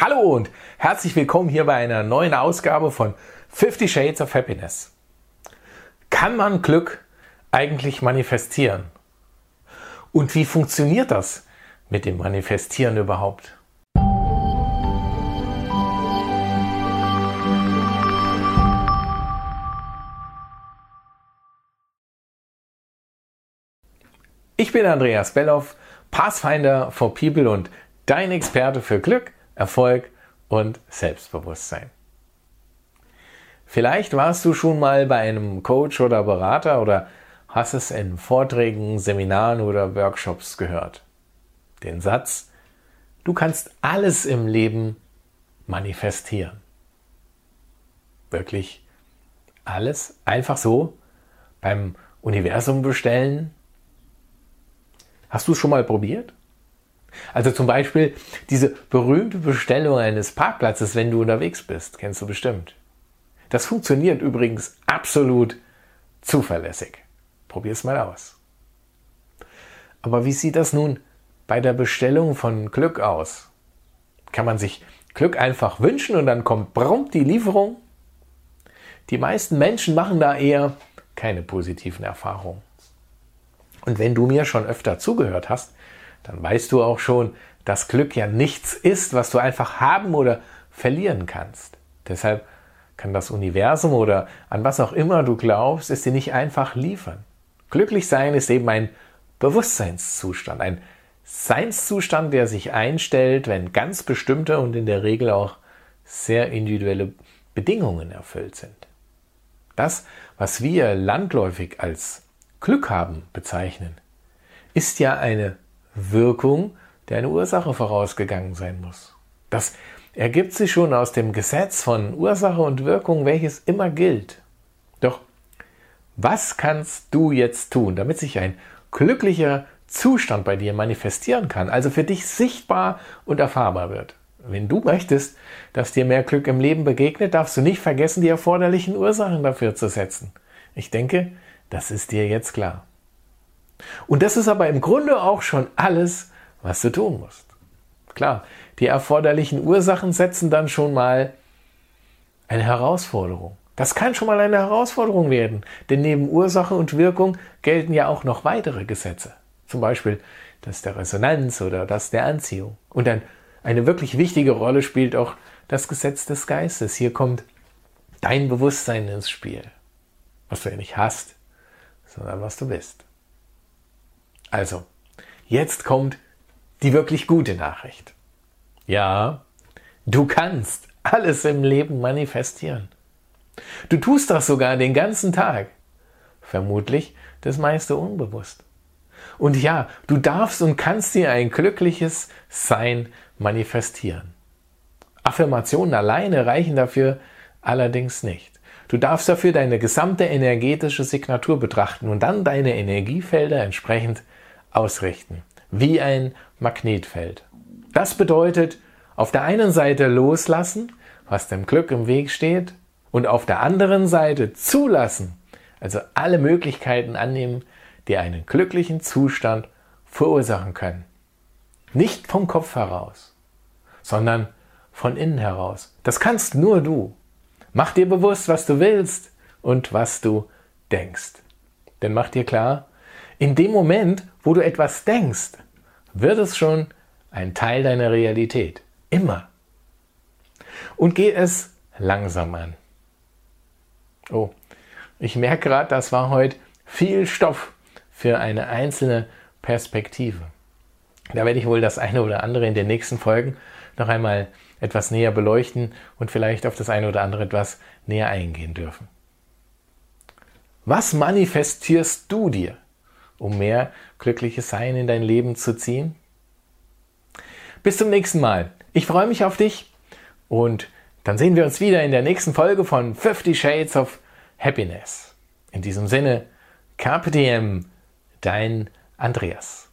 Hallo und herzlich willkommen hier bei einer neuen Ausgabe von 50 Shades of Happiness. Kann man Glück eigentlich manifestieren? Und wie funktioniert das mit dem Manifestieren überhaupt? Ich bin Andreas Belloff, Pathfinder for People und dein Experte für Glück, Erfolg und Selbstbewusstsein. Vielleicht warst du schon mal bei einem Coach oder Berater oder hast es in Vorträgen, Seminaren oder Workshops gehört. Den Satz, du kannst alles im Leben manifestieren. Wirklich alles einfach so beim Universum bestellen, Hast du es schon mal probiert? Also zum Beispiel diese berühmte Bestellung eines Parkplatzes, wenn du unterwegs bist, kennst du bestimmt. Das funktioniert übrigens absolut zuverlässig. Probier es mal aus. Aber wie sieht das nun bei der Bestellung von Glück aus? Kann man sich Glück einfach wünschen und dann kommt prompt die Lieferung? Die meisten Menschen machen da eher keine positiven Erfahrungen. Und wenn du mir schon öfter zugehört hast, dann weißt du auch schon, dass Glück ja nichts ist, was du einfach haben oder verlieren kannst. Deshalb kann das Universum oder an was auch immer du glaubst, es dir nicht einfach liefern. Glücklich sein ist eben ein Bewusstseinszustand, ein Seinszustand, der sich einstellt, wenn ganz bestimmte und in der Regel auch sehr individuelle Bedingungen erfüllt sind. Das, was wir landläufig als Glück haben bezeichnen, ist ja eine Wirkung, der eine Ursache vorausgegangen sein muss. Das ergibt sich schon aus dem Gesetz von Ursache und Wirkung, welches immer gilt. Doch was kannst du jetzt tun, damit sich ein glücklicher Zustand bei dir manifestieren kann, also für dich sichtbar und erfahrbar wird? Wenn du möchtest, dass dir mehr Glück im Leben begegnet, darfst du nicht vergessen, die erforderlichen Ursachen dafür zu setzen. Ich denke, das ist dir jetzt klar. Und das ist aber im Grunde auch schon alles, was du tun musst. Klar, die erforderlichen Ursachen setzen dann schon mal eine Herausforderung. Das kann schon mal eine Herausforderung werden, denn neben Ursache und Wirkung gelten ja auch noch weitere Gesetze. Zum Beispiel das der Resonanz oder das der Anziehung. Und dann eine wirklich wichtige Rolle spielt auch das Gesetz des Geistes. Hier kommt dein Bewusstsein ins Spiel, was du ja nicht hast, sondern was du bist. Also, jetzt kommt die wirklich gute Nachricht. Ja, du kannst alles im Leben manifestieren. Du tust das sogar den ganzen Tag. Vermutlich das meiste unbewusst. Und ja, du darfst und kannst dir ein glückliches Sein manifestieren. Affirmationen alleine reichen dafür allerdings nicht. Du darfst dafür deine gesamte energetische Signatur betrachten und dann deine Energiefelder entsprechend ausrichten, wie ein Magnetfeld. Das bedeutet, auf der einen Seite loslassen, was dem Glück im Weg steht, und auf der anderen Seite zulassen, also alle Möglichkeiten annehmen, die einen glücklichen Zustand verursachen können. Nicht vom Kopf heraus, sondern von innen heraus. Das kannst nur du. Mach dir bewusst, was du willst und was du denkst. Denn mach dir klar, in dem Moment, wo du etwas denkst, wird es schon ein Teil deiner Realität. Immer. Und geh es langsam an. Oh, ich merke gerade, das war heute viel Stoff für eine einzelne Perspektive. Da werde ich wohl das eine oder andere in den nächsten Folgen noch einmal etwas näher beleuchten und vielleicht auf das eine oder andere etwas näher eingehen dürfen. Was manifestierst du dir, um mehr glückliches Sein in dein Leben zu ziehen? Bis zum nächsten Mal. Ich freue mich auf dich und dann sehen wir uns wieder in der nächsten Folge von 50 Shades of Happiness. In diesem Sinne, Carpe dein Andreas.